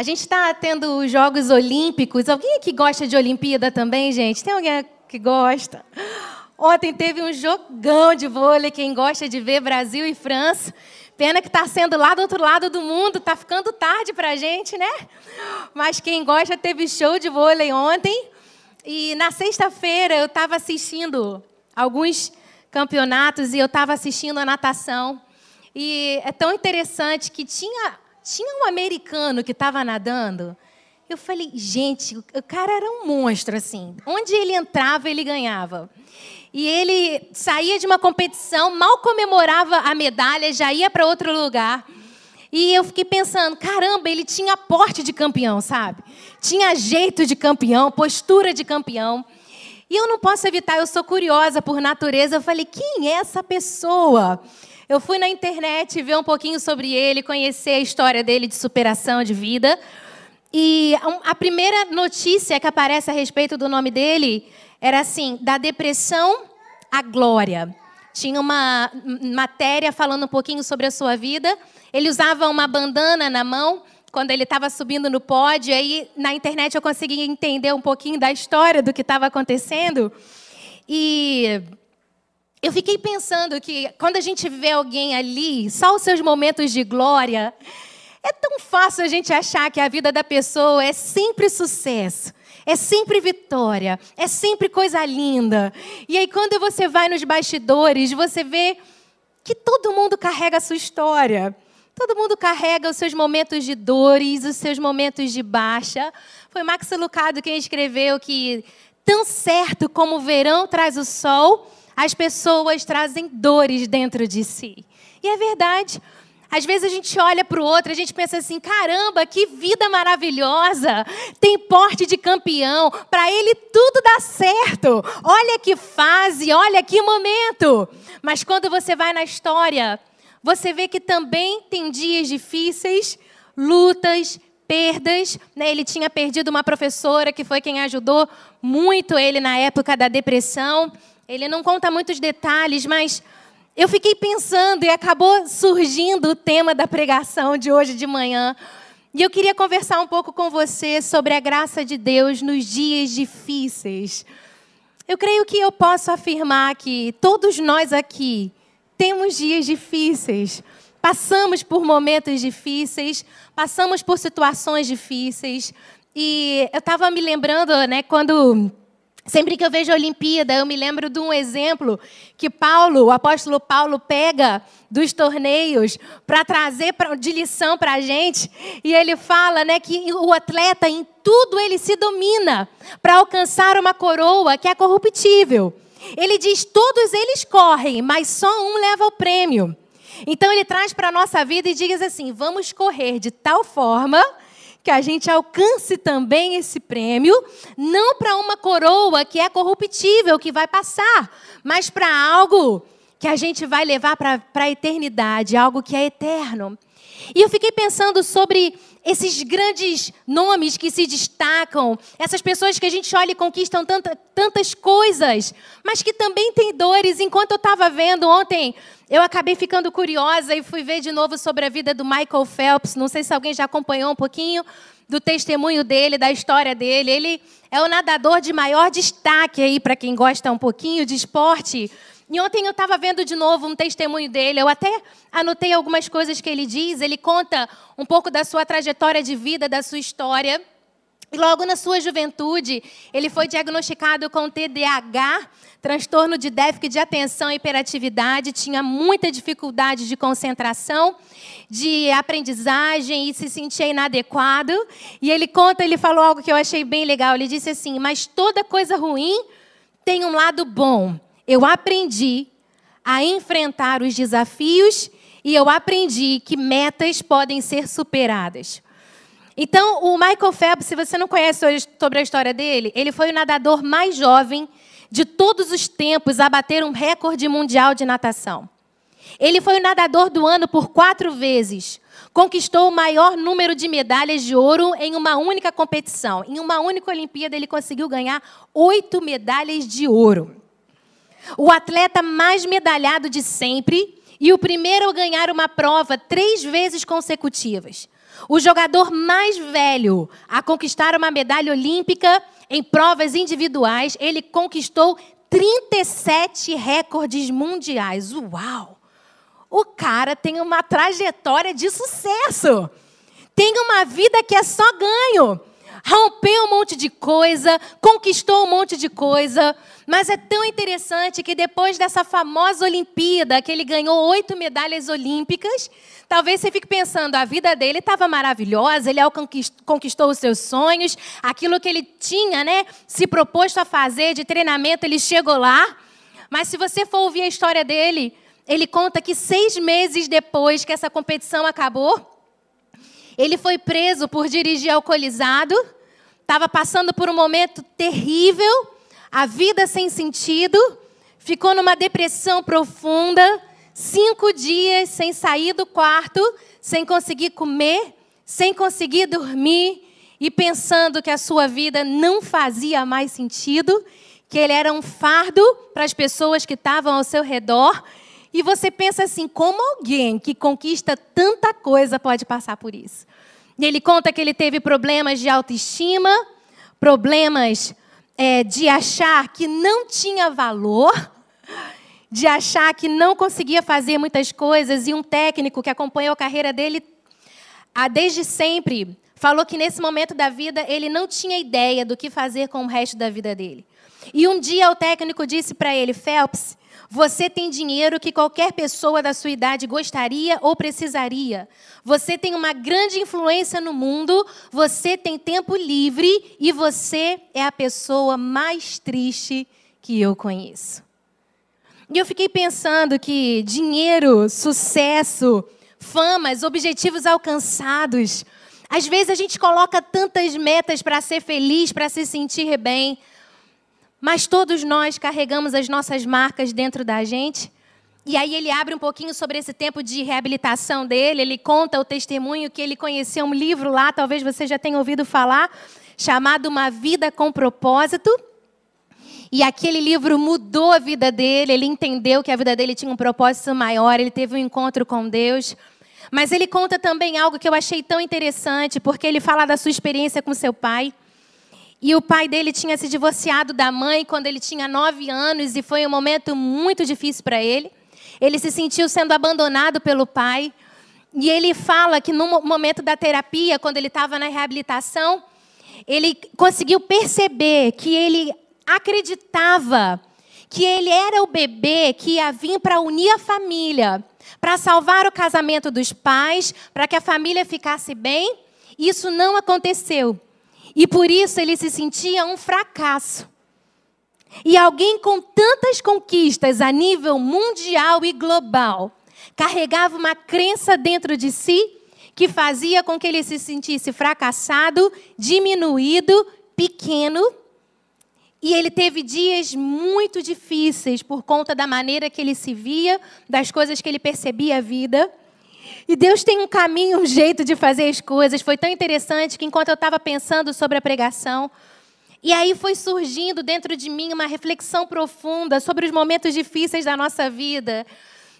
A gente está tendo os Jogos Olímpicos. Alguém aqui gosta de Olimpíada também, gente? Tem alguém que gosta? Ontem teve um jogão de vôlei. Quem gosta de ver Brasil e França. Pena que está sendo lá do outro lado do mundo. Está ficando tarde para a gente, né? Mas quem gosta teve show de vôlei ontem. E na sexta-feira eu estava assistindo alguns campeonatos e eu estava assistindo a natação. E é tão interessante que tinha tinha um americano que estava nadando. Eu falei, gente, o cara era um monstro, assim. Onde ele entrava, ele ganhava. E ele saía de uma competição, mal comemorava a medalha, já ia para outro lugar. E eu fiquei pensando, caramba, ele tinha porte de campeão, sabe? Tinha jeito de campeão, postura de campeão. E eu não posso evitar, eu sou curiosa por natureza. Eu falei, quem é essa pessoa? Eu fui na internet ver um pouquinho sobre ele, conhecer a história dele de superação de vida. E a primeira notícia que aparece a respeito do nome dele era assim: da depressão à glória. Tinha uma matéria falando um pouquinho sobre a sua vida. Ele usava uma bandana na mão quando ele estava subindo no pódio. Aí na internet eu consegui entender um pouquinho da história do que estava acontecendo. E eu fiquei pensando que quando a gente vê alguém ali, só os seus momentos de glória, é tão fácil a gente achar que a vida da pessoa é sempre sucesso, é sempre vitória, é sempre coisa linda. E aí, quando você vai nos bastidores, você vê que todo mundo carrega a sua história. Todo mundo carrega os seus momentos de dores, os seus momentos de baixa. Foi Max Lucado quem escreveu que, tão certo como o verão traz o sol, as pessoas trazem dores dentro de si. E é verdade. Às vezes a gente olha para o outro, a gente pensa assim: caramba, que vida maravilhosa! Tem porte de campeão, para ele tudo dá certo. Olha que fase, olha que momento. Mas quando você vai na história, você vê que também tem dias difíceis, lutas, perdas. Né? Ele tinha perdido uma professora que foi quem ajudou muito ele na época da depressão. Ele não conta muitos detalhes, mas eu fiquei pensando e acabou surgindo o tema da pregação de hoje de manhã. E eu queria conversar um pouco com você sobre a graça de Deus nos dias difíceis. Eu creio que eu posso afirmar que todos nós aqui temos dias difíceis. Passamos por momentos difíceis, passamos por situações difíceis. E eu estava me lembrando, né, quando Sempre que eu vejo a Olimpíada, eu me lembro de um exemplo que Paulo, o apóstolo Paulo, pega dos torneios para trazer de lição para a gente. E ele fala né, que o atleta, em tudo, ele se domina para alcançar uma coroa que é corruptível. Ele diz: todos eles correm, mas só um leva o prêmio. Então ele traz para a nossa vida e diz assim: vamos correr de tal forma que a gente alcance também esse prêmio, não para uma coroa que é corruptível, que vai passar, mas para algo que a gente vai levar para a eternidade, algo que é eterno. E eu fiquei pensando sobre esses grandes nomes que se destacam, essas pessoas que a gente olha e conquistam tanta, tantas coisas, mas que também têm dores. Enquanto eu estava vendo ontem, eu acabei ficando curiosa e fui ver de novo sobre a vida do Michael Phelps. Não sei se alguém já acompanhou um pouquinho do testemunho dele, da história dele. Ele é o nadador de maior destaque aí para quem gosta um pouquinho de esporte e ontem eu estava vendo de novo um testemunho dele. Eu até anotei algumas coisas que ele diz. Ele conta um pouco da sua trajetória de vida, da sua história. E logo na sua juventude, ele foi diagnosticado com TDAH, transtorno de déficit de atenção e hiperatividade, tinha muita dificuldade de concentração, de aprendizagem e se sentia inadequado. E ele conta, ele falou algo que eu achei bem legal. Ele disse assim: "Mas toda coisa ruim tem um lado bom eu aprendi a enfrentar os desafios e eu aprendi que metas podem ser superadas. Então, o Michael Phelps, se você não conhece sobre a história dele, ele foi o nadador mais jovem de todos os tempos a bater um recorde mundial de natação. Ele foi o nadador do ano por quatro vezes. Conquistou o maior número de medalhas de ouro em uma única competição. Em uma única Olimpíada, ele conseguiu ganhar oito medalhas de ouro o atleta mais medalhado de sempre e o primeiro a ganhar uma prova três vezes consecutivas. o jogador mais velho a conquistar uma medalha olímpica em provas individuais. Ele conquistou 37 recordes mundiais. Uau! O cara tem uma trajetória de sucesso. Tem uma vida que é só ganho. Rompeu um monte de coisa, conquistou um monte de coisa. Mas é tão interessante que depois dessa famosa Olimpíada, que ele ganhou oito medalhas olímpicas, talvez você fique pensando, a vida dele estava maravilhosa, ele conquistou os seus sonhos, aquilo que ele tinha, né, se proposto a fazer de treinamento, ele chegou lá. Mas se você for ouvir a história dele, ele conta que seis meses depois que essa competição acabou, ele foi preso por dirigir alcoolizado, estava passando por um momento terrível, a vida sem sentido, ficou numa depressão profunda, cinco dias sem sair do quarto, sem conseguir comer, sem conseguir dormir e pensando que a sua vida não fazia mais sentido, que ele era um fardo para as pessoas que estavam ao seu redor. E você pensa assim: como alguém que conquista tanta coisa pode passar por isso? E ele conta que ele teve problemas de autoestima, problemas é, de achar que não tinha valor, de achar que não conseguia fazer muitas coisas. E um técnico que acompanhou a carreira dele ah, desde sempre falou que nesse momento da vida ele não tinha ideia do que fazer com o resto da vida dele. E um dia o técnico disse para ele: Phelps, você tem dinheiro que qualquer pessoa da sua idade gostaria ou precisaria. Você tem uma grande influência no mundo, você tem tempo livre e você é a pessoa mais triste que eu conheço. E eu fiquei pensando que dinheiro, sucesso, famas, objetivos alcançados, às vezes a gente coloca tantas metas para ser feliz, para se sentir bem, mas todos nós carregamos as nossas marcas dentro da gente. E aí ele abre um pouquinho sobre esse tempo de reabilitação dele, ele conta o testemunho que ele conheceu um livro lá, talvez você já tenha ouvido falar, chamado Uma Vida com Propósito. E aquele livro mudou a vida dele, ele entendeu que a vida dele tinha um propósito maior, ele teve um encontro com Deus. Mas ele conta também algo que eu achei tão interessante, porque ele fala da sua experiência com seu pai. E o pai dele tinha se divorciado da mãe quando ele tinha nove anos e foi um momento muito difícil para ele. Ele se sentiu sendo abandonado pelo pai. E ele fala que no momento da terapia, quando ele estava na reabilitação, ele conseguiu perceber que ele acreditava que ele era o bebê que ia vir para unir a família, para salvar o casamento dos pais, para que a família ficasse bem. Isso não aconteceu. E por isso ele se sentia um fracasso. E alguém com tantas conquistas a nível mundial e global carregava uma crença dentro de si que fazia com que ele se sentisse fracassado, diminuído, pequeno. E ele teve dias muito difíceis por conta da maneira que ele se via, das coisas que ele percebia a vida. E Deus tem um caminho, um jeito de fazer as coisas. Foi tão interessante que enquanto eu estava pensando sobre a pregação, e aí foi surgindo dentro de mim uma reflexão profunda sobre os momentos difíceis da nossa vida.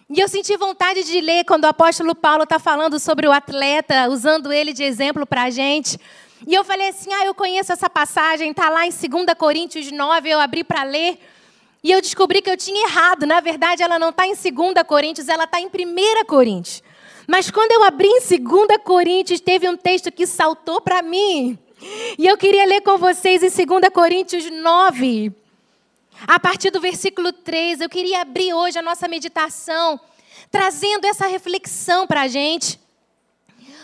E eu senti vontade de ler quando o apóstolo Paulo está falando sobre o atleta, usando ele de exemplo para a gente. E eu falei assim: ah, eu conheço essa passagem, está lá em 2 Coríntios 9, eu abri para ler. E eu descobri que eu tinha errado. Na verdade, ela não está em 2 Coríntios, ela está em 1 Coríntios. Mas quando eu abri em 2 Coríntios, teve um texto que saltou para mim. E eu queria ler com vocês em 2 Coríntios 9, a partir do versículo 3. Eu queria abrir hoje a nossa meditação, trazendo essa reflexão para a gente.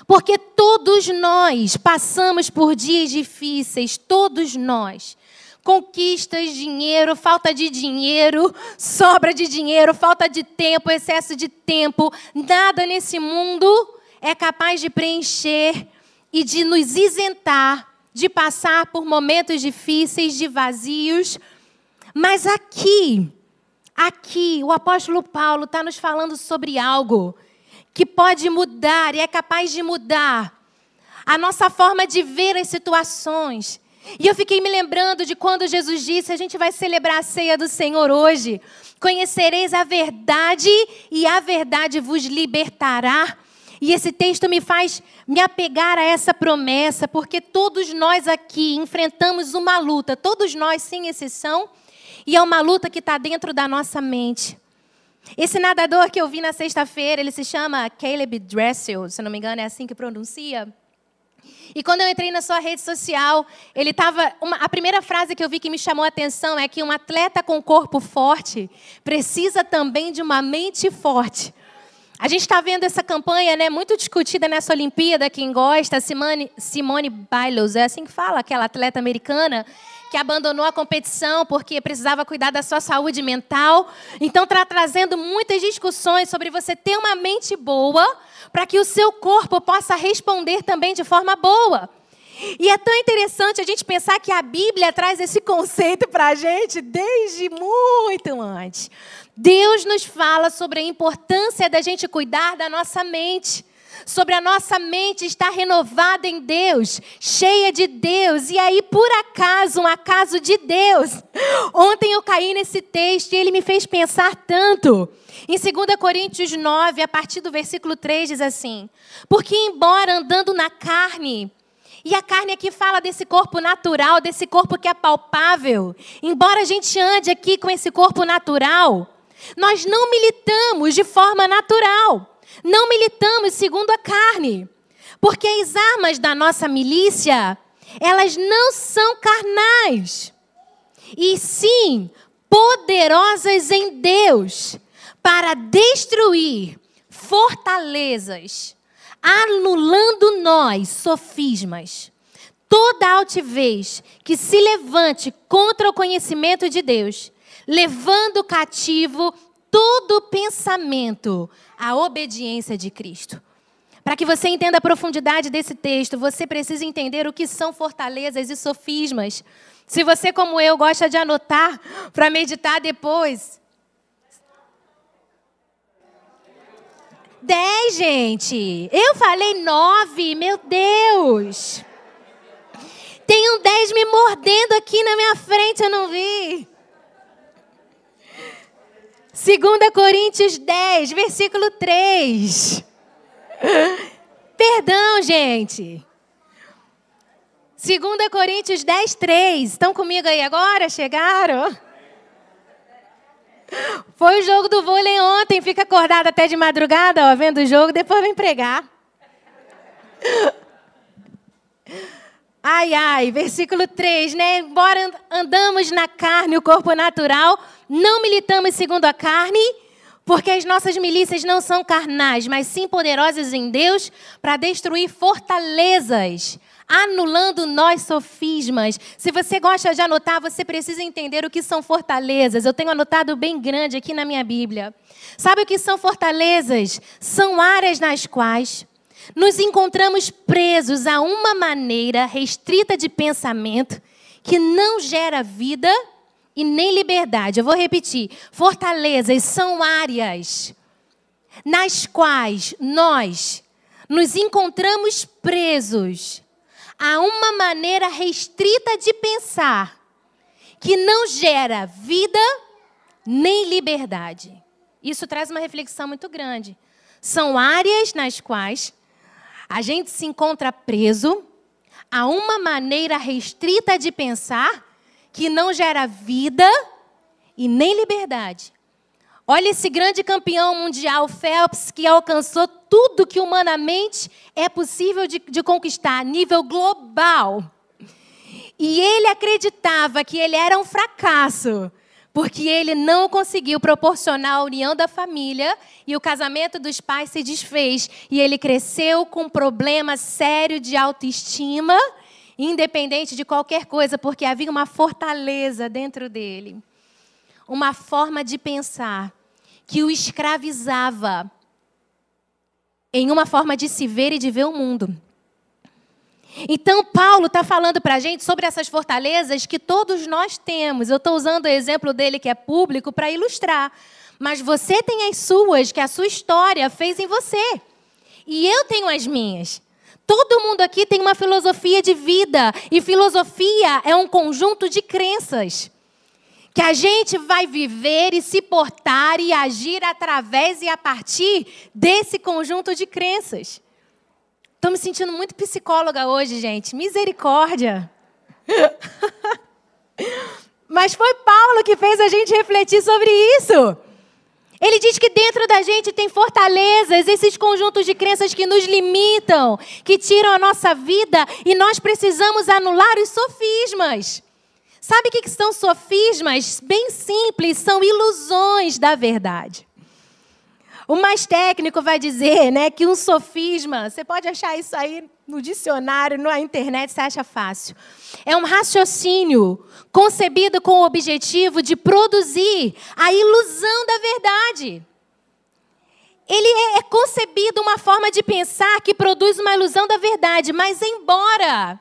Porque todos nós passamos por dias difíceis, todos nós conquistas, dinheiro, falta de dinheiro, sobra de dinheiro, falta de tempo, excesso de tempo. Nada nesse mundo é capaz de preencher e de nos isentar de passar por momentos difíceis, de vazios. Mas aqui, aqui, o apóstolo Paulo está nos falando sobre algo que pode mudar e é capaz de mudar a nossa forma de ver as situações e eu fiquei me lembrando de quando Jesus disse: a gente vai celebrar a ceia do Senhor hoje. Conhecereis a verdade e a verdade vos libertará. E esse texto me faz me apegar a essa promessa, porque todos nós aqui enfrentamos uma luta, todos nós, sem exceção, e é uma luta que está dentro da nossa mente. Esse nadador que eu vi na sexta-feira, ele se chama Caleb Dressel, se não me engano, é assim que pronuncia. E quando eu entrei na sua rede social, ele estava. A primeira frase que eu vi que me chamou a atenção é que um atleta com corpo forte precisa também de uma mente forte. A gente está vendo essa campanha, né, muito discutida nessa Olimpíada. Quem gosta, Simone, Simone Biles, é assim que fala, aquela atleta americana que abandonou a competição porque precisava cuidar da sua saúde mental. Então está trazendo muitas discussões sobre você ter uma mente boa para que o seu corpo possa responder também de forma boa. E é tão interessante a gente pensar que a Bíblia traz esse conceito para a gente desde muito antes. Deus nos fala sobre a importância da gente cuidar da nossa mente, sobre a nossa mente estar renovada em Deus, cheia de Deus. E aí, por acaso, um acaso de Deus, ontem eu caí nesse texto e ele me fez pensar tanto. Em 2 Coríntios 9, a partir do versículo 3, diz assim: Porque, embora andando na carne, e a carne aqui fala desse corpo natural, desse corpo que é palpável, embora a gente ande aqui com esse corpo natural, nós não militamos de forma natural. Não militamos segundo a carne. Porque as armas da nossa milícia, elas não são carnais. E sim poderosas em Deus para destruir fortalezas, anulando nós sofismas, toda altivez que se levante contra o conhecimento de Deus levando cativo todo pensamento à obediência de Cristo. Para que você entenda a profundidade desse texto, você precisa entender o que são fortalezas e sofismas. Se você, como eu, gosta de anotar para meditar depois. Dez, gente. Eu falei nove, meu Deus. Tem um dez me mordendo aqui na minha frente, eu não vi. 2 Coríntios 10, versículo 3. Perdão, gente. 2 Coríntios 10, 3. Estão comigo aí agora? Chegaram? Foi o jogo do vôlei ontem. Fica acordado até de madrugada, ó, vendo o jogo, depois vem pregar. Ai, ai, versículo 3, né? Embora andamos na carne, o corpo natural, não militamos segundo a carne, porque as nossas milícias não são carnais, mas sim poderosas em Deus para destruir fortalezas, anulando nós sofismas. Se você gosta de anotar, você precisa entender o que são fortalezas. Eu tenho anotado bem grande aqui na minha Bíblia. Sabe o que são fortalezas? São áreas nas quais nos encontramos presos a uma maneira restrita de pensamento que não gera vida e nem liberdade. Eu vou repetir: fortalezas são áreas nas quais nós nos encontramos presos a uma maneira restrita de pensar que não gera vida nem liberdade. Isso traz uma reflexão muito grande. São áreas nas quais a gente se encontra preso a uma maneira restrita de pensar que não gera vida e nem liberdade. Olha esse grande campeão mundial, Phelps, que alcançou tudo que humanamente é possível de, de conquistar, a nível global. E ele acreditava que ele era um fracasso, porque ele não conseguiu proporcionar a união da família e o casamento dos pais se desfez e ele cresceu com um problema sério de autoestima, independente de qualquer coisa, porque havia uma fortaleza dentro dele, uma forma de pensar que o escravizava em uma forma de se ver e de ver o mundo. Então, Paulo está falando para a gente sobre essas fortalezas que todos nós temos. Eu estou usando o exemplo dele, que é público, para ilustrar. Mas você tem as suas, que a sua história fez em você. E eu tenho as minhas. Todo mundo aqui tem uma filosofia de vida. E filosofia é um conjunto de crenças que a gente vai viver e se portar e agir através e a partir desse conjunto de crenças. Estou me sentindo muito psicóloga hoje, gente. Misericórdia. Mas foi Paulo que fez a gente refletir sobre isso. Ele diz que dentro da gente tem fortalezas, esses conjuntos de crenças que nos limitam, que tiram a nossa vida e nós precisamos anular os sofismas. Sabe o que são sofismas? Bem simples, são ilusões da verdade. O mais técnico vai dizer né, que um sofisma, você pode achar isso aí no dicionário, na internet, você acha fácil. É um raciocínio concebido com o objetivo de produzir a ilusão da verdade. Ele é, é concebido uma forma de pensar que produz uma ilusão da verdade, mas embora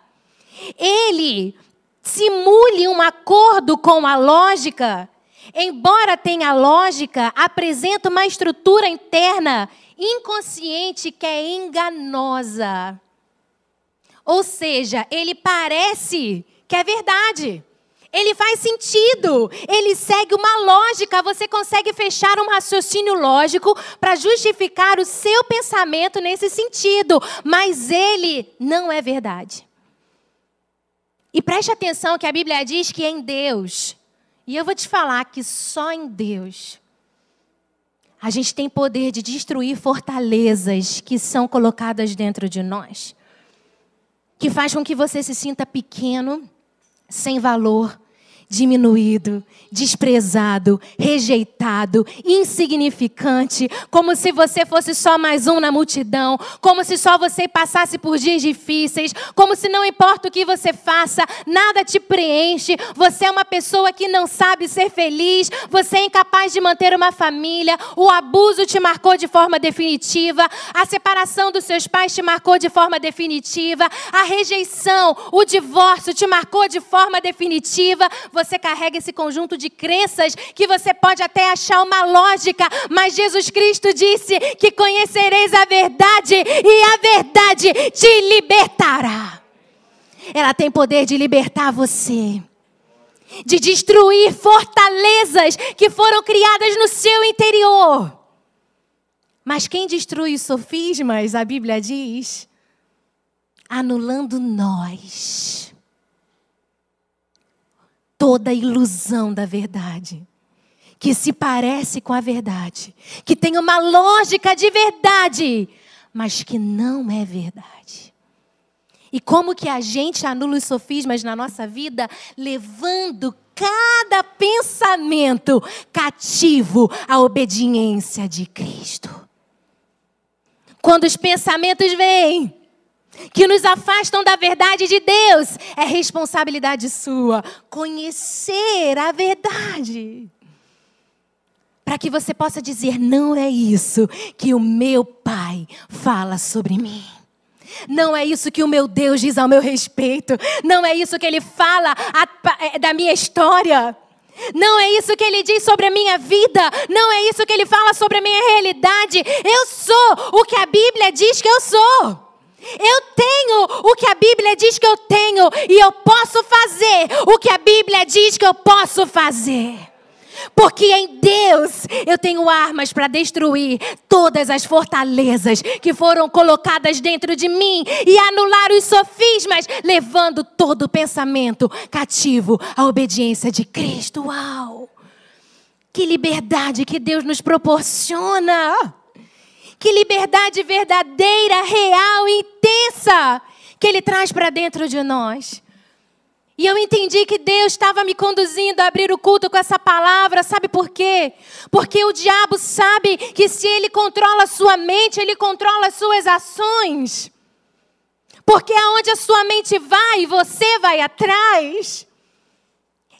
ele simule um acordo com a lógica, embora tenha lógica, apresenta uma estrutura interna inconsciente que é enganosa. Ou seja, ele parece que é verdade. Ele faz sentido, ele segue uma lógica, você consegue fechar um raciocínio lógico para justificar o seu pensamento nesse sentido, mas ele não é verdade. E preste atenção que a Bíblia diz que em Deus, e eu vou te falar que só em Deus, a gente tem poder de destruir fortalezas que são colocadas dentro de nós que faz com que você se sinta pequeno, sem valor, diminuído, desprezado, rejeitado, insignificante, como se você fosse só mais um na multidão, como se só você passasse por dias difíceis, como se não importa o que você faça, nada te preenche, você é uma pessoa que não sabe ser feliz, você é incapaz de manter uma família, o abuso te marcou de forma definitiva, a separação dos seus pais te marcou de forma definitiva, a rejeição, o divórcio te marcou de forma definitiva, você carrega esse conjunto de crenças que você pode até achar uma lógica, mas Jesus Cristo disse que conhecereis a verdade e a verdade te libertará. Ela tem poder de libertar você de destruir fortalezas que foram criadas no seu interior. Mas quem destrui os sofismas, a Bíblia diz, anulando nós toda ilusão da verdade, que se parece com a verdade, que tem uma lógica de verdade, mas que não é verdade. E como que a gente anula os sofismas na nossa vida, levando cada pensamento cativo à obediência de Cristo. Quando os pensamentos vêm, que nos afastam da verdade de Deus. É responsabilidade sua conhecer a verdade. Para que você possa dizer: não é isso que o meu Pai fala sobre mim. Não é isso que o meu Deus diz ao meu respeito. Não é isso que ele fala a, é, da minha história. Não é isso que ele diz sobre a minha vida. Não é isso que ele fala sobre a minha realidade. Eu sou o que a Bíblia diz que eu sou. Eu tenho o que a Bíblia diz que eu tenho e eu posso fazer o que a Bíblia diz que eu posso fazer. Porque em Deus eu tenho armas para destruir todas as fortalezas que foram colocadas dentro de mim e anular os sofismas, levando todo pensamento cativo à obediência de Cristo. Uau! Que liberdade que Deus nos proporciona! Que liberdade verdadeira, real, intensa que Ele traz para dentro de nós. E eu entendi que Deus estava me conduzindo a abrir o culto com essa palavra, sabe por quê? Porque o diabo sabe que se ele controla a sua mente, ele controla as suas ações. Porque aonde a sua mente vai, você vai atrás.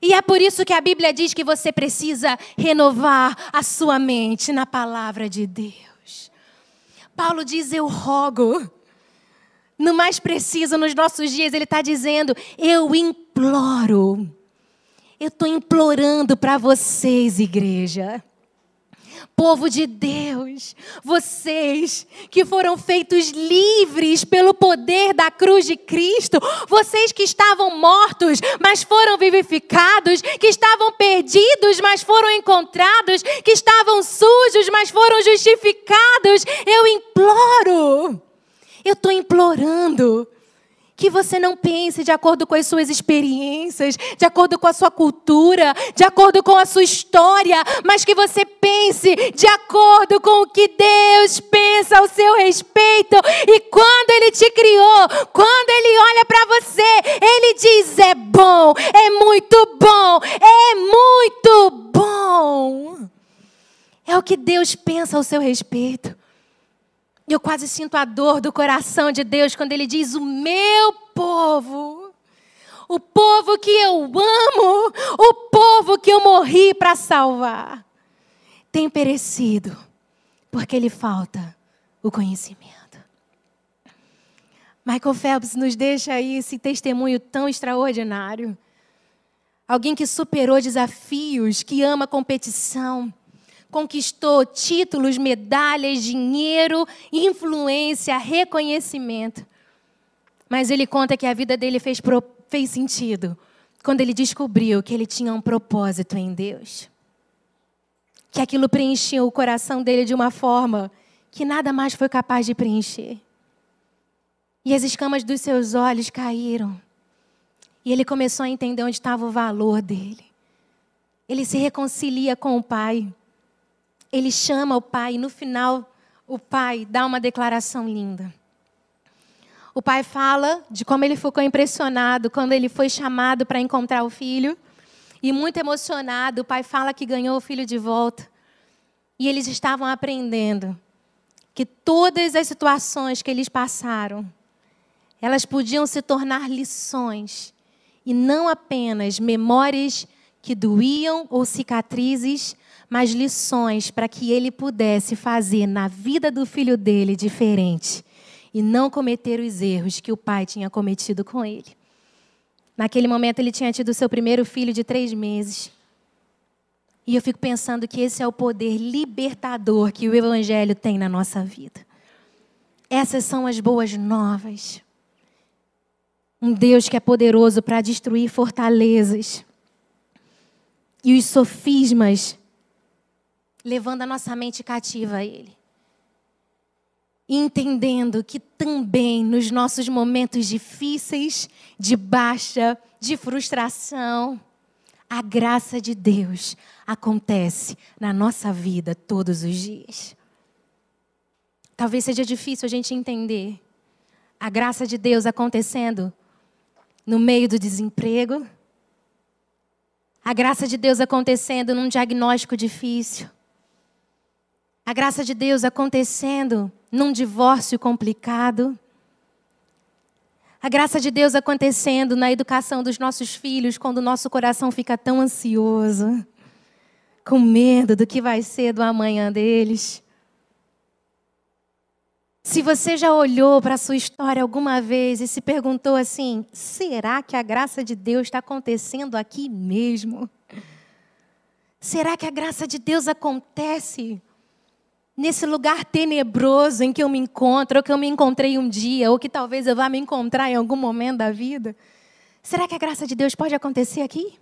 E é por isso que a Bíblia diz que você precisa renovar a sua mente na palavra de Deus. Paulo diz: Eu rogo. No mais preciso, nos nossos dias, ele está dizendo: Eu imploro. Eu estou implorando para vocês, igreja. Povo de Deus, vocês que foram feitos livres pelo poder da cruz de Cristo, vocês que estavam mortos, mas foram vivificados, que estavam perdidos, mas foram encontrados, que estavam sujos, mas foram justificados, eu imploro, eu estou implorando que você não pense de acordo com as suas experiências, de acordo com a sua cultura, de acordo com a sua história, mas que você pense de acordo com o que Deus pensa ao seu respeito. E quando Ele te criou, quando Ele olha para você, Ele diz: é bom, é muito bom, é muito bom. É o que Deus pensa ao seu respeito. Eu quase sinto a dor do coração de Deus quando Ele diz: O meu povo, o povo que eu amo, o povo que eu morri para salvar, tem perecido, porque lhe falta o conhecimento. Michael Phelps nos deixa aí esse testemunho tão extraordinário. Alguém que superou desafios, que ama competição conquistou títulos, medalhas, dinheiro, influência, reconhecimento. Mas ele conta que a vida dele fez, fez sentido quando ele descobriu que ele tinha um propósito em Deus. Que aquilo preencheu o coração dele de uma forma que nada mais foi capaz de preencher. E as escamas dos seus olhos caíram. E ele começou a entender onde estava o valor dele. Ele se reconcilia com o Pai ele chama o pai e no final o pai dá uma declaração linda. O pai fala de como ele ficou impressionado quando ele foi chamado para encontrar o filho. E muito emocionado, o pai fala que ganhou o filho de volta. E eles estavam aprendendo que todas as situações que eles passaram, elas podiam se tornar lições e não apenas memórias que doíam ou cicatrizes, mas lições para que ele pudesse fazer na vida do filho dele diferente e não cometer os erros que o pai tinha cometido com ele. Naquele momento, ele tinha tido seu primeiro filho de três meses. E eu fico pensando que esse é o poder libertador que o Evangelho tem na nossa vida. Essas são as boas novas. Um Deus que é poderoso para destruir fortalezas. E os sofismas levando a nossa mente cativa a Ele. Entendendo que também nos nossos momentos difíceis, de baixa, de frustração, a graça de Deus acontece na nossa vida todos os dias. Talvez seja difícil a gente entender a graça de Deus acontecendo no meio do desemprego, a graça de Deus acontecendo num diagnóstico difícil, a graça de Deus acontecendo num divórcio complicado. A graça de Deus acontecendo na educação dos nossos filhos quando o nosso coração fica tão ansioso, com medo do que vai ser do amanhã deles. Se você já olhou para a sua história alguma vez e se perguntou assim: será que a graça de Deus está acontecendo aqui mesmo? Será que a graça de Deus acontece nesse lugar tenebroso em que eu me encontro, ou que eu me encontrei um dia, ou que talvez eu vá me encontrar em algum momento da vida? Será que a graça de Deus pode acontecer aqui?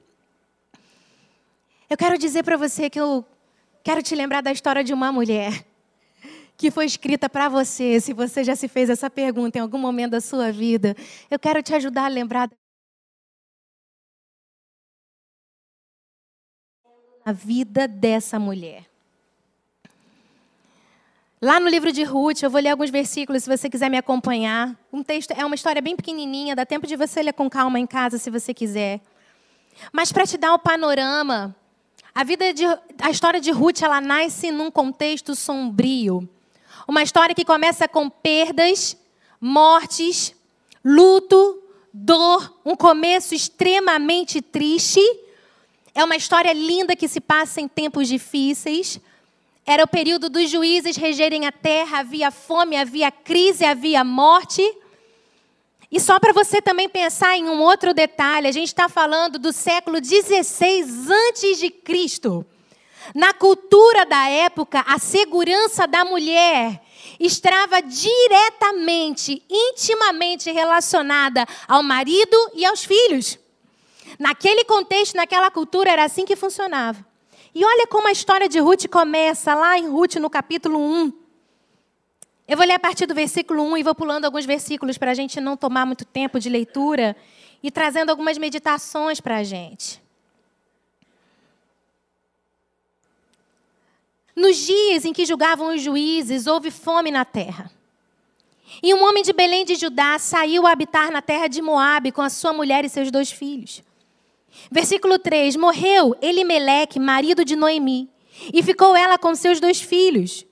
Eu quero dizer para você que eu quero te lembrar da história de uma mulher que foi escrita para você, se você já se fez essa pergunta em algum momento da sua vida. Eu quero te ajudar a lembrar a vida dessa mulher. Lá no livro de Ruth, eu vou ler alguns versículos se você quiser me acompanhar. Um texto é uma história bem pequenininha, dá tempo de você ler com calma em casa se você quiser. Mas para te dar o panorama, a vida de a história de Ruth, ela nasce num contexto sombrio. Uma história que começa com perdas, mortes, luto, dor, um começo extremamente triste. É uma história linda que se passa em tempos difíceis. Era o período dos juízes regerem a terra, havia fome, havia crise, havia morte. E só para você também pensar em um outro detalhe, a gente está falando do século XVI antes de Cristo. Na cultura da época, a segurança da mulher estava diretamente, intimamente relacionada ao marido e aos filhos. Naquele contexto, naquela cultura, era assim que funcionava. E olha como a história de Ruth começa lá em Ruth, no capítulo 1. Eu vou ler a partir do versículo 1 e vou pulando alguns versículos para a gente não tomar muito tempo de leitura e trazendo algumas meditações para a gente. Nos dias em que julgavam os juízes, houve fome na terra. E um homem de Belém de Judá saiu a habitar na terra de Moabe com a sua mulher e seus dois filhos. Versículo 3: Morreu Elimeleque, marido de Noemi, e ficou ela com seus dois filhos,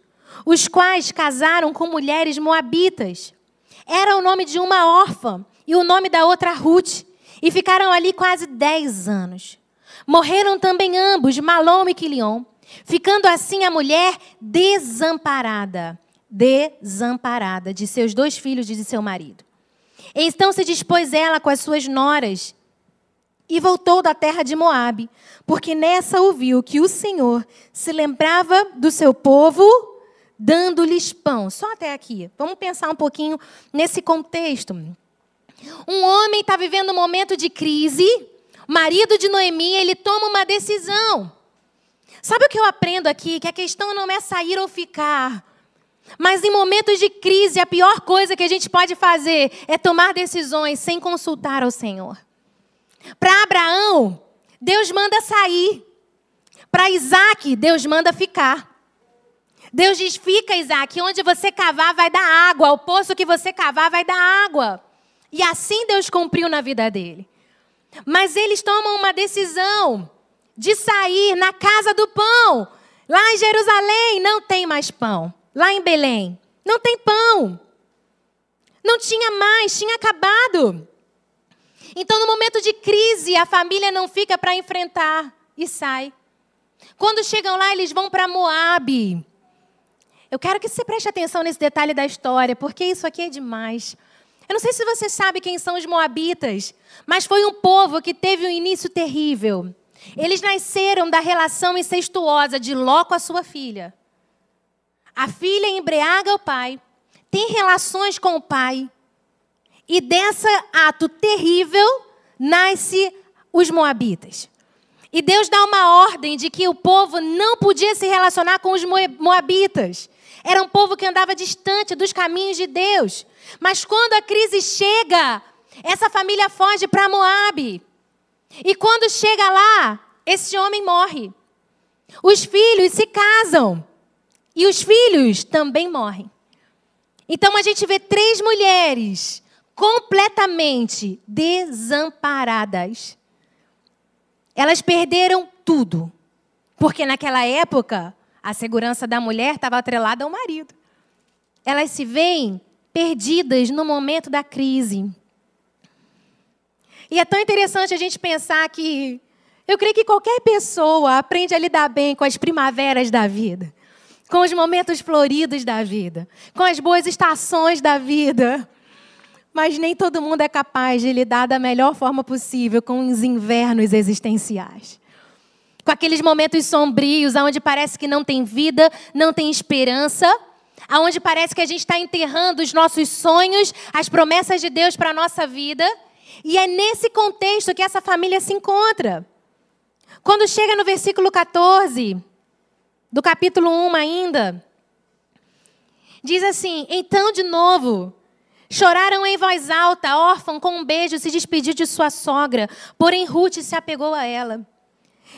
os quais casaram com mulheres moabitas. Era o nome de uma órfã e o nome da outra Ruth, e ficaram ali quase dez anos. Morreram também ambos, Malom e Quilion ficando assim a mulher desamparada, desamparada de seus dois filhos e de seu marido. Então se dispôs ela com as suas noras e voltou da terra de Moabe, porque nessa ouviu que o Senhor se lembrava do seu povo, dando-lhes pão. Só até aqui. Vamos pensar um pouquinho nesse contexto. Um homem está vivendo um momento de crise, marido de Noemi, ele toma uma decisão. Sabe o que eu aprendo aqui? Que a questão não é sair ou ficar. Mas em momentos de crise, a pior coisa que a gente pode fazer é tomar decisões sem consultar ao Senhor. Para Abraão, Deus manda sair. Para Isaac, Deus manda ficar. Deus diz: fica, Isaac, onde você cavar vai dar água, o poço que você cavar vai dar água. E assim Deus cumpriu na vida dele. Mas eles tomam uma decisão de sair na casa do pão. Lá em Jerusalém não tem mais pão. Lá em Belém não tem pão. Não tinha mais, tinha acabado. Então, no momento de crise, a família não fica para enfrentar e sai. Quando chegam lá, eles vão para Moabe. Eu quero que você preste atenção nesse detalhe da história, porque isso aqui é demais. Eu não sei se você sabe quem são os moabitas, mas foi um povo que teve um início terrível. Eles nasceram da relação incestuosa de Ló com a sua filha. A filha embriaga o pai, tem relações com o pai, e desse ato terrível nasce os moabitas. E Deus dá uma ordem de que o povo não podia se relacionar com os moabitas. Era um povo que andava distante dos caminhos de Deus. Mas quando a crise chega, essa família foge para Moabe. E quando chega lá, esse homem morre. Os filhos se casam. E os filhos também morrem. Então a gente vê três mulheres completamente desamparadas. Elas perderam tudo. Porque naquela época, a segurança da mulher estava atrelada ao marido. Elas se veem perdidas no momento da crise. E é tão interessante a gente pensar que eu creio que qualquer pessoa aprende a lidar bem com as primaveras da vida, com os momentos floridos da vida, com as boas estações da vida. Mas nem todo mundo é capaz de lidar da melhor forma possível com os invernos existenciais. Com aqueles momentos sombrios, onde parece que não tem vida, não tem esperança, aonde parece que a gente está enterrando os nossos sonhos, as promessas de Deus para a nossa vida. E é nesse contexto que essa família se encontra. Quando chega no versículo 14, do capítulo 1 ainda, diz assim: Então, de novo, choraram em voz alta, órfão, com um beijo, se despediu de sua sogra, porém Ruth se apegou a ela.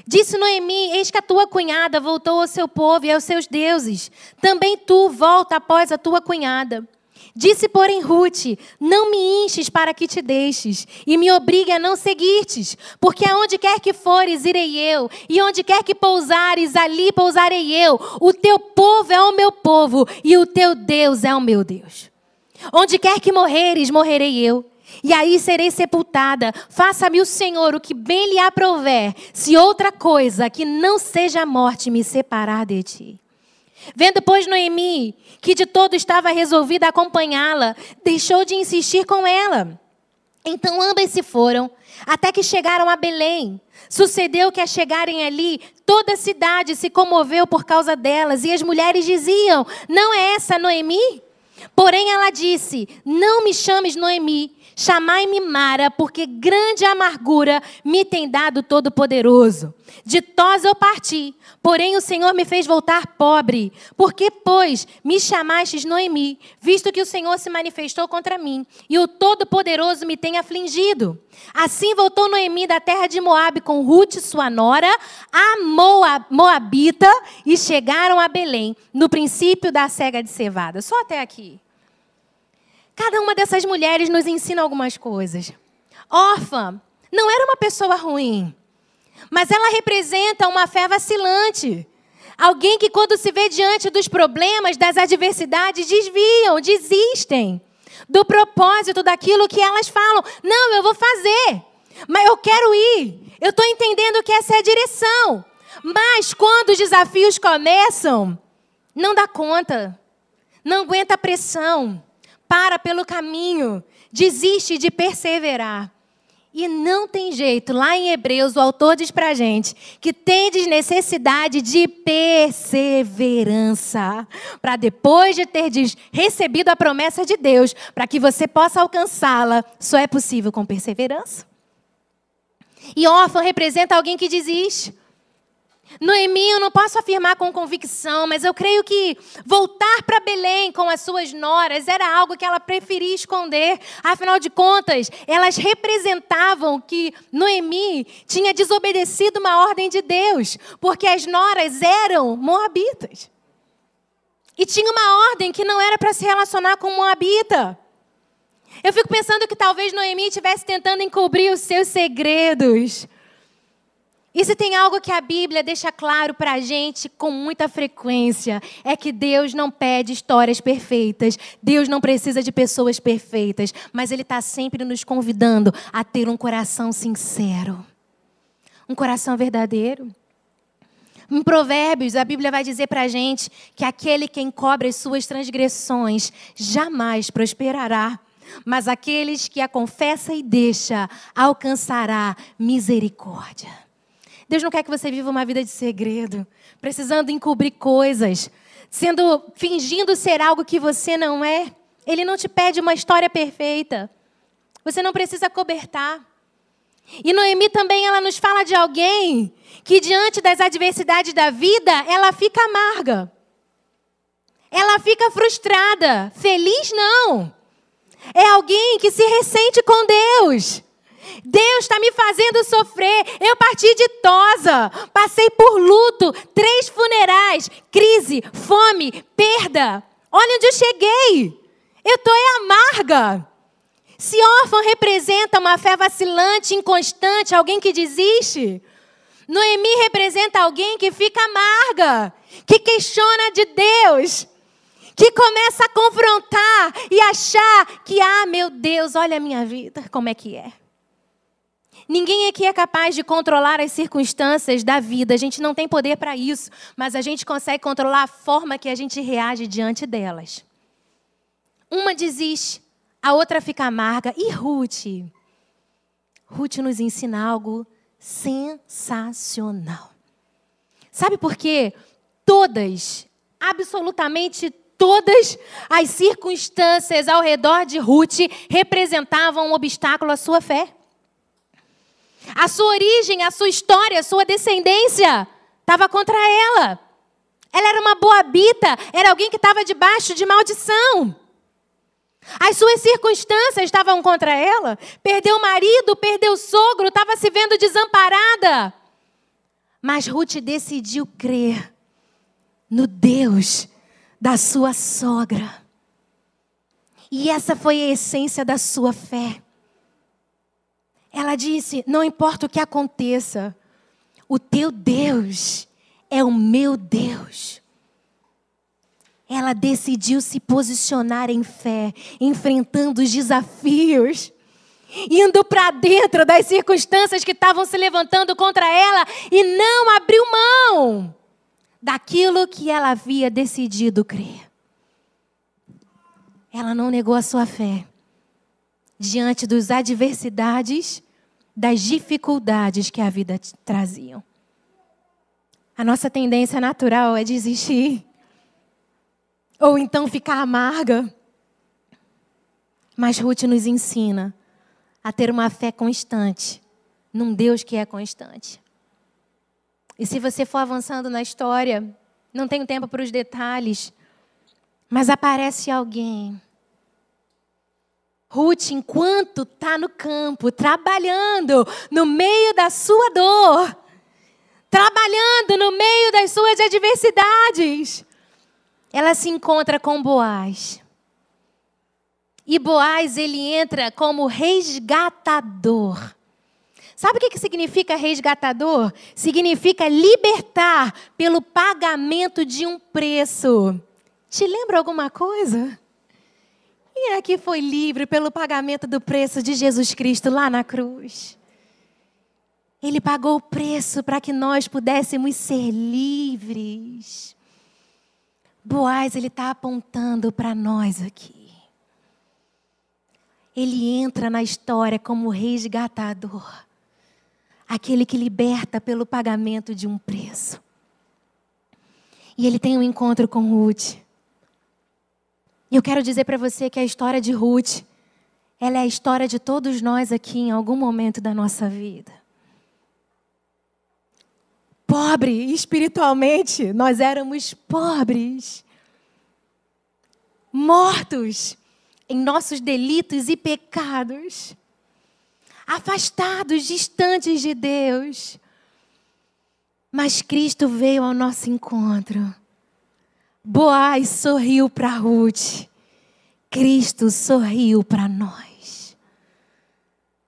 Disse Noemi: Eis que a tua cunhada voltou ao seu povo e aos seus deuses. Também tu volta após a tua cunhada. Disse, porém, Ruth: Não me enches para que te deixes, e me obrigue a não seguir-te, porque aonde quer que fores, irei eu, e onde quer que pousares, ali pousarei eu. O teu povo é o meu povo, e o teu Deus é o meu Deus. Onde quer que morreres, morrerei eu. E aí serei sepultada. Faça-me o Senhor o que bem lhe aprouver, se outra coisa que não seja a morte me separar de ti. Vendo, pois, Noemi que de todo estava resolvida a acompanhá-la, deixou de insistir com ela. Então ambas se foram, até que chegaram a Belém. Sucedeu que, a chegarem ali, toda a cidade se comoveu por causa delas, e as mulheres diziam: Não é essa Noemi? Porém, ela disse: Não me chames Noemi, Chamai-me Mara, porque grande amargura me tem dado Todo-Poderoso. De Tos eu parti, porém o Senhor me fez voltar pobre. Porque, pois, me chamastes Noemi, visto que o Senhor se manifestou contra mim, e o Todo-Poderoso me tem afligido. Assim voltou Noemi da terra de Moabe com Ruth, sua nora, a Moab, Moabita, e chegaram a Belém, no princípio da cega de cevada. Só até aqui. Cada uma dessas mulheres nos ensina algumas coisas. Órfã não era uma pessoa ruim, mas ela representa uma fé vacilante. Alguém que, quando se vê diante dos problemas, das adversidades, desviam, desistem do propósito daquilo que elas falam. Não, eu vou fazer, mas eu quero ir. Eu estou entendendo que essa é a direção. Mas quando os desafios começam, não dá conta, não aguenta a pressão para pelo caminho, desiste de perseverar. E não tem jeito. Lá em Hebreus, o autor diz para gente que tendes necessidade de perseverança. Para depois de ter recebido a promessa de Deus, para que você possa alcançá-la, só é possível com perseverança. E órfão representa alguém que desiste. Noemi, eu não posso afirmar com convicção, mas eu creio que voltar para Belém com as suas noras era algo que ela preferia esconder. Afinal de contas, elas representavam que Noemi tinha desobedecido uma ordem de Deus, porque as noras eram moabitas. E tinha uma ordem que não era para se relacionar com moabita. Eu fico pensando que talvez Noemi estivesse tentando encobrir os seus segredos e se tem algo que a Bíblia deixa claro para a gente com muita frequência, é que Deus não pede histórias perfeitas, Deus não precisa de pessoas perfeitas, mas Ele está sempre nos convidando a ter um coração sincero, um coração verdadeiro. Em Provérbios, a Bíblia vai dizer para a gente que aquele que encobre as suas transgressões jamais prosperará, mas aqueles que a confessa e deixa alcançará misericórdia. Deus não quer que você viva uma vida de segredo, precisando encobrir coisas, sendo fingindo ser algo que você não é. Ele não te pede uma história perfeita. Você não precisa cobertar. E Noemi também ela nos fala de alguém que diante das adversidades da vida, ela fica amarga. Ela fica frustrada. Feliz não. É alguém que se ressente com Deus. Deus está me fazendo sofrer. Eu parti de tosa, passei por luto, três funerais, crise, fome, perda. Olha onde eu cheguei. Eu estou amarga. Se órfão representa uma fé vacilante, inconstante, alguém que desiste, Noemi representa alguém que fica amarga, que questiona de Deus, que começa a confrontar e achar que, ah, meu Deus, olha a minha vida, como é que é. Ninguém aqui é capaz de controlar as circunstâncias da vida, a gente não tem poder para isso, mas a gente consegue controlar a forma que a gente reage diante delas. Uma desiste, a outra fica amarga. E Ruth? Ruth nos ensina algo sensacional. Sabe por quê? Todas, absolutamente todas as circunstâncias ao redor de Ruth representavam um obstáculo à sua fé. A sua origem, a sua história, a sua descendência estava contra ela. Ela era uma boabita, era alguém que estava debaixo de maldição. As suas circunstâncias estavam contra ela. Perdeu o marido, perdeu o sogro, estava se vendo desamparada. Mas Ruth decidiu crer no Deus da sua sogra. E essa foi a essência da sua fé. Ela disse: Não importa o que aconteça, o teu Deus é o meu Deus. Ela decidiu se posicionar em fé, enfrentando os desafios, indo para dentro das circunstâncias que estavam se levantando contra ela e não abriu mão daquilo que ela havia decidido crer. Ela não negou a sua fé diante das adversidades, das dificuldades que a vida traziam. A nossa tendência natural é desistir. Ou então ficar amarga. Mas Ruth nos ensina a ter uma fé constante num Deus que é constante. E se você for avançando na história, não tenho tempo para os detalhes, mas aparece alguém. Ruth, enquanto está no campo, trabalhando no meio da sua dor, trabalhando no meio das suas adversidades, ela se encontra com Boaz. E Boaz, ele entra como resgatador. Sabe o que significa resgatador? Significa libertar pelo pagamento de um preço. Te lembra alguma coisa? Quem é que foi livre pelo pagamento do preço de Jesus Cristo lá na cruz? Ele pagou o preço para que nós pudéssemos ser livres. Boaz, ele está apontando para nós aqui. Ele entra na história como resgatador aquele que liberta pelo pagamento de um preço. E ele tem um encontro com Ruth. E eu quero dizer para você que a história de Ruth, ela é a história de todos nós aqui em algum momento da nossa vida. Pobre espiritualmente, nós éramos pobres. Mortos em nossos delitos e pecados. Afastados, distantes de Deus. Mas Cristo veio ao nosso encontro Boaz sorriu para Ruth. Cristo sorriu para nós.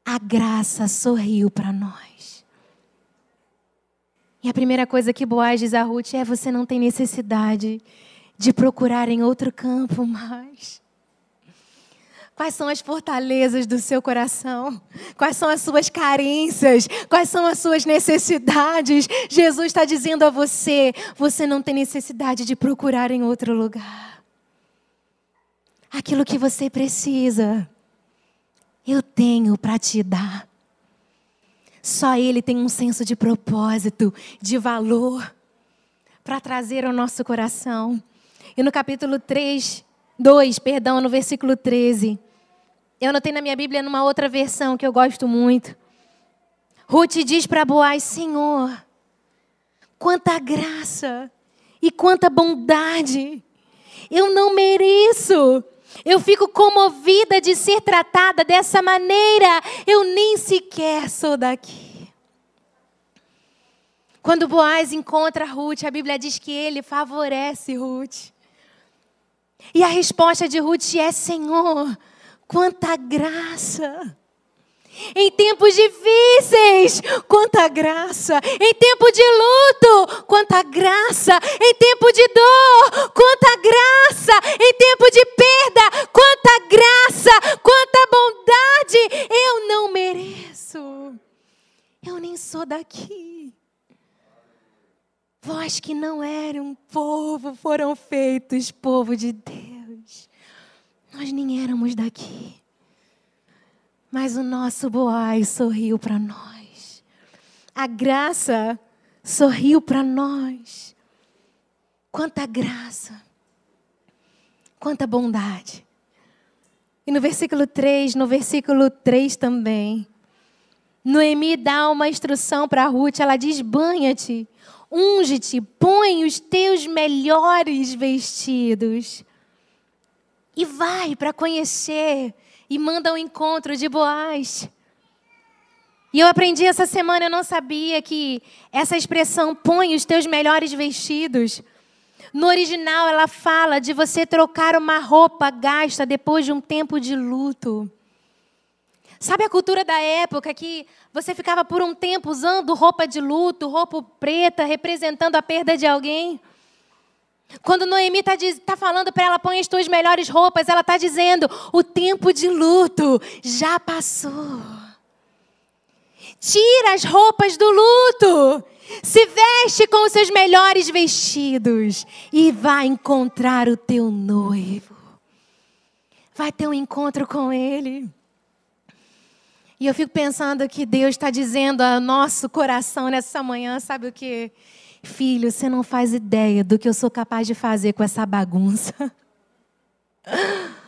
A graça sorriu para nós. E a primeira coisa que Boaz diz a Ruth é: você não tem necessidade de procurar em outro campo mais. Quais são as fortalezas do seu coração? Quais são as suas carências? Quais são as suas necessidades? Jesus está dizendo a você: você não tem necessidade de procurar em outro lugar. Aquilo que você precisa, eu tenho para te dar. Só Ele tem um senso de propósito, de valor, para trazer ao nosso coração. E no capítulo 3, 2, perdão, no versículo 13. Eu anotei na minha Bíblia numa outra versão que eu gosto muito. Ruth diz para Boaz: Senhor, quanta graça e quanta bondade. Eu não mereço. Eu fico comovida de ser tratada dessa maneira. Eu nem sequer sou daqui. Quando Boaz encontra Ruth, a Bíblia diz que ele favorece Ruth. E a resposta de Ruth é: Senhor, quanta graça! Em tempos difíceis, quanta graça. Em tempo de luto, quanta graça. Em tempo de dor, quanta graça. Em tempo de perda, quanta graça. Quanta bondade. Eu não mereço. Eu nem sou daqui. Vós que não eram povo, foram feitos povo de Deus. Nós nem éramos daqui. Mas o nosso Boaz sorriu para nós. A graça sorriu para nós. Quanta graça. Quanta bondade. E no versículo 3, no versículo 3 também, Noemi dá uma instrução para Ruth, ela diz: banha-te, unge-te, põe os teus melhores vestidos e vai para conhecer e manda um encontro de Boaz. E eu aprendi essa semana, eu não sabia que essa expressão põe os teus melhores vestidos. No original, ela fala de você trocar uma roupa gasta depois de um tempo de luto. Sabe a cultura da época que você ficava por um tempo usando roupa de luto, roupa preta, representando a perda de alguém? Quando Noemi está tá falando para ela, põe as tuas melhores roupas, ela está dizendo: o tempo de luto já passou. Tira as roupas do luto. Se veste com os seus melhores vestidos e vai encontrar o teu noivo. Vai ter um encontro com ele. E eu fico pensando que Deus está dizendo ao nosso coração nessa manhã, sabe o que? Filho, você não faz ideia do que eu sou capaz de fazer com essa bagunça.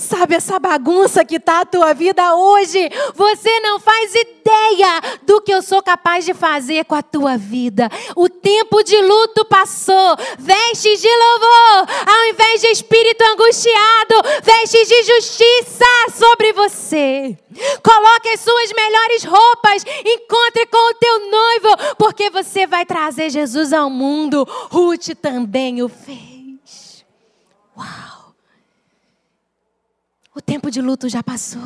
Sabe essa bagunça que está a tua vida hoje? Você não faz ideia do que eu sou capaz de fazer com a tua vida. O tempo de luto passou. Vestes de louvor, ao invés de espírito angustiado, vestes de justiça sobre você. Coloque as suas melhores roupas, encontre com o teu noivo, porque você vai trazer Jesus ao mundo. Ruth também o fez. Uau! O tempo de luto já passou.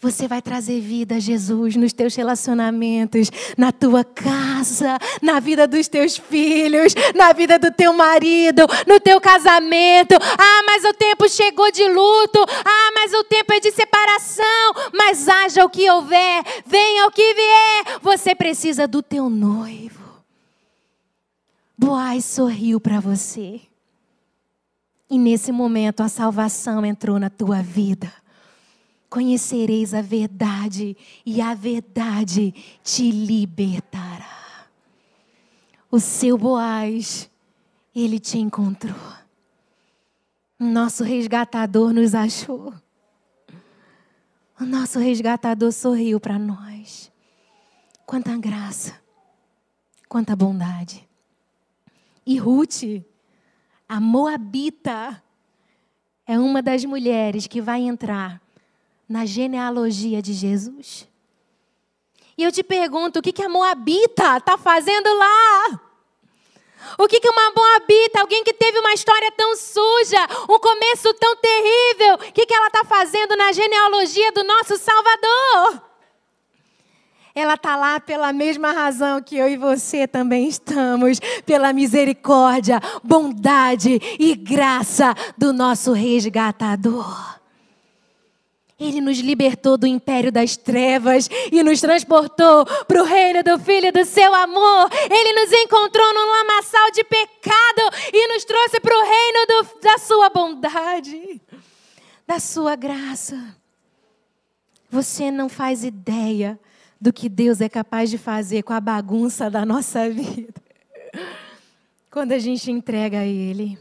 Você vai trazer vida a Jesus nos teus relacionamentos, na tua casa, na vida dos teus filhos, na vida do teu marido, no teu casamento. Ah, mas o tempo chegou de luto. Ah, mas o tempo é de separação. Mas haja o que houver, venha o que vier. Você precisa do teu noivo. Boaz sorriu para você. E nesse momento a salvação entrou na tua vida. Conhecereis a verdade e a verdade te libertará. O seu Boaz, ele te encontrou. Nosso resgatador nos achou. O nosso resgatador sorriu para nós. Quanta graça, quanta bondade. E Ruth, a Moabita é uma das mulheres que vai entrar na genealogia de Jesus. E eu te pergunto, o que, que a Moabita está fazendo lá? O que, que uma Moabita, alguém que teve uma história tão suja, um começo tão terrível, o que, que ela está fazendo na genealogia do nosso Salvador? Ela está lá pela mesma razão que eu e você também estamos, pela misericórdia, bondade e graça do nosso resgatador. Ele nos libertou do império das trevas e nos transportou para o reino do Filho do seu amor. Ele nos encontrou num lamaçal de pecado e nos trouxe para o reino do, da sua bondade, da sua graça. Você não faz ideia do que Deus é capaz de fazer com a bagunça da nossa vida. Quando a gente entrega a Ele.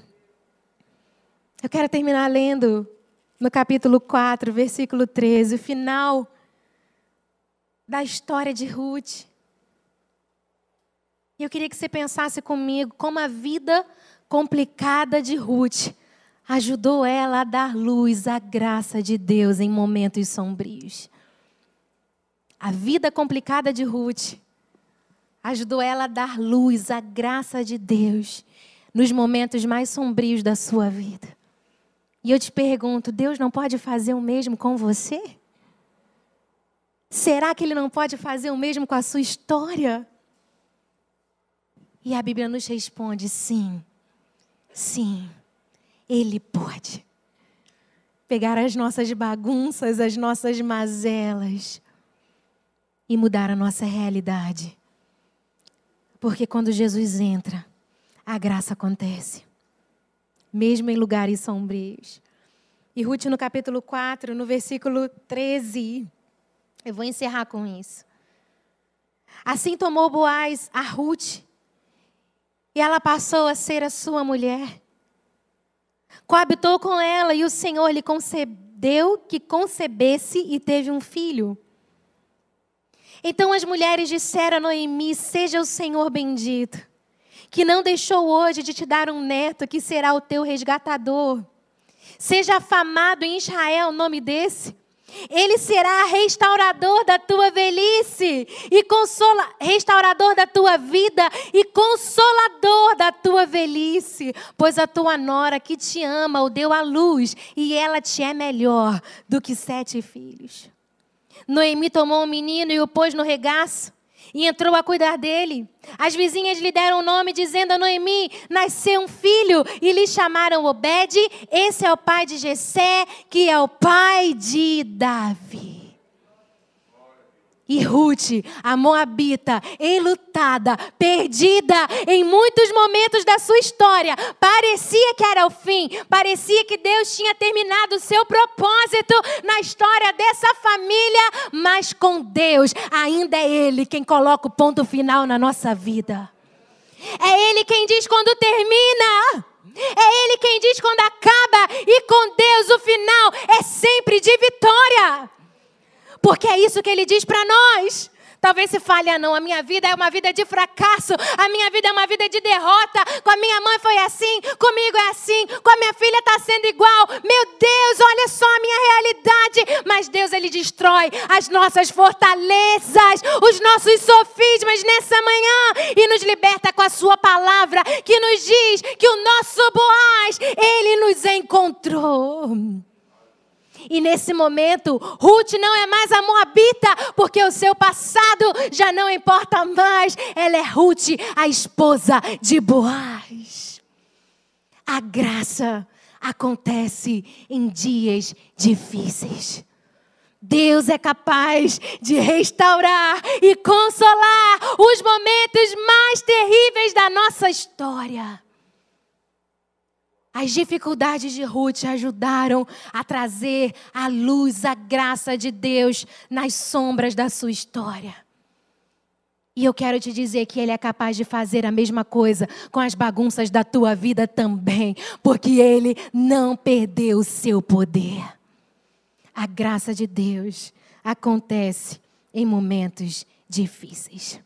Eu quero terminar lendo no capítulo 4, versículo 13, o final da história de Ruth. E eu queria que você pensasse comigo como a vida complicada de Ruth ajudou ela a dar luz à graça de Deus em momentos sombrios. A vida complicada de Ruth ajudou ela a dar luz à graça de Deus nos momentos mais sombrios da sua vida. E eu te pergunto: Deus não pode fazer o mesmo com você? Será que Ele não pode fazer o mesmo com a sua história? E a Bíblia nos responde: sim, sim, Ele pode. Pegar as nossas bagunças, as nossas mazelas, e mudar a nossa realidade. Porque quando Jesus entra, a graça acontece, mesmo em lugares sombrios. E Ruth, no capítulo 4, no versículo 13, eu vou encerrar com isso. Assim tomou Boaz a Ruth, e ela passou a ser a sua mulher. Coabitou com ela, e o Senhor lhe concedeu que concebesse e teve um filho. Então as mulheres disseram a Noemi: Seja o Senhor bendito, que não deixou hoje de te dar um neto que será o teu resgatador. Seja afamado em Israel o nome desse. Ele será restaurador da tua velhice e consola, restaurador da tua vida e consolador da tua velhice, pois a tua nora que te ama o deu à luz e ela te é melhor do que sete filhos. Noemi tomou um menino e o pôs no regaço e entrou a cuidar dele. As vizinhas lhe deram o nome, dizendo a Noemi: Nasceu um filho, e lhe chamaram Obed. Esse é o pai de Jessé, que é o pai de Davi. E Ruth, a Moabita, enlutada, perdida em muitos momentos da sua história, parecia que era o fim, parecia que Deus tinha terminado o seu propósito na história dessa família, mas com Deus, ainda é Ele quem coloca o ponto final na nossa vida. É Ele quem diz quando termina. É Ele quem diz quando acaba. E com Deus o final é sempre de vitória. Porque é isso que Ele diz para nós. Talvez se fale, ah, não, a minha vida é uma vida de fracasso, a minha vida é uma vida de derrota. Com a minha mãe foi assim, comigo é assim, com a minha filha está sendo igual. Meu Deus, olha só a minha realidade. Mas Deus, Ele destrói as nossas fortalezas, os nossos sofismas nessa manhã e nos liberta com a Sua palavra que nos diz que o nosso Boaz, Ele nos encontrou. E nesse momento, Ruth não é mais a Moabita, porque o seu passado já não importa mais. Ela é Ruth, a esposa de Boaz. A graça acontece em dias difíceis. Deus é capaz de restaurar e consolar os momentos mais terríveis da nossa história. As dificuldades de Ruth ajudaram a trazer a luz, a graça de Deus nas sombras da sua história. E eu quero te dizer que Ele é capaz de fazer a mesma coisa com as bagunças da tua vida também, porque Ele não perdeu o seu poder. A graça de Deus acontece em momentos difíceis.